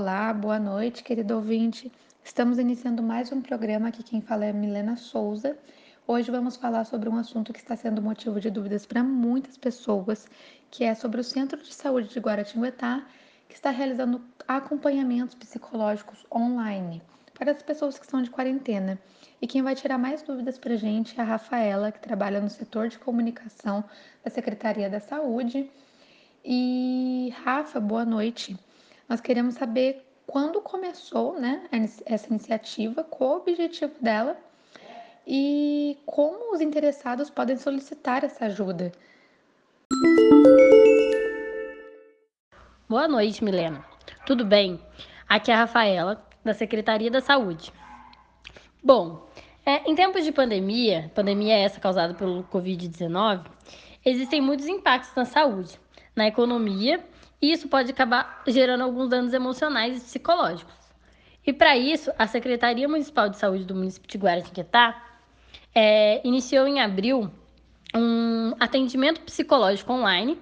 Olá, boa noite, querido ouvinte. Estamos iniciando mais um programa. Aqui quem fala é Milena Souza. Hoje vamos falar sobre um assunto que está sendo motivo de dúvidas para muitas pessoas, que é sobre o Centro de Saúde de Guaratinguetá, que está realizando acompanhamentos psicológicos online para as pessoas que estão de quarentena. E quem vai tirar mais dúvidas para a gente é a Rafaela, que trabalha no setor de comunicação da Secretaria da Saúde. E Rafa, boa noite. Nós queremos saber quando começou né, essa iniciativa, qual o objetivo dela e como os interessados podem solicitar essa ajuda. Boa noite, Milena. Tudo bem? Aqui é a Rafaela, da Secretaria da Saúde. Bom, é, em tempos de pandemia, pandemia essa causada pelo Covid-19, existem muitos impactos na saúde, na economia, e isso pode acabar gerando alguns danos emocionais e psicológicos. E para isso, a Secretaria Municipal de Saúde do município de Guaratinguetá é, iniciou em abril um atendimento psicológico online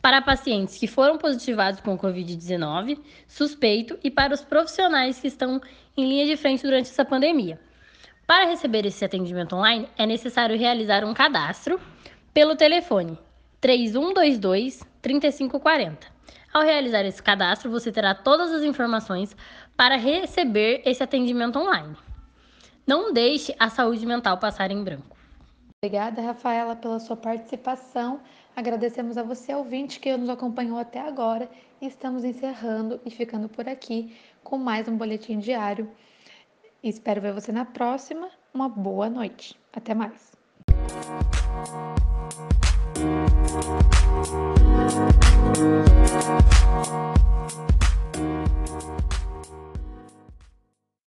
para pacientes que foram positivados com Covid-19, suspeito, e para os profissionais que estão em linha de frente durante essa pandemia. Para receber esse atendimento online, é necessário realizar um cadastro pelo telefone 3122 3540. Ao realizar esse cadastro, você terá todas as informações para receber esse atendimento online. Não deixe a saúde mental passar em branco. Obrigada, Rafaela, pela sua participação. Agradecemos a você, ouvinte, que nos acompanhou até agora. Estamos encerrando e ficando por aqui com mais um boletim diário. Espero ver você na próxima. Uma boa noite. Até mais.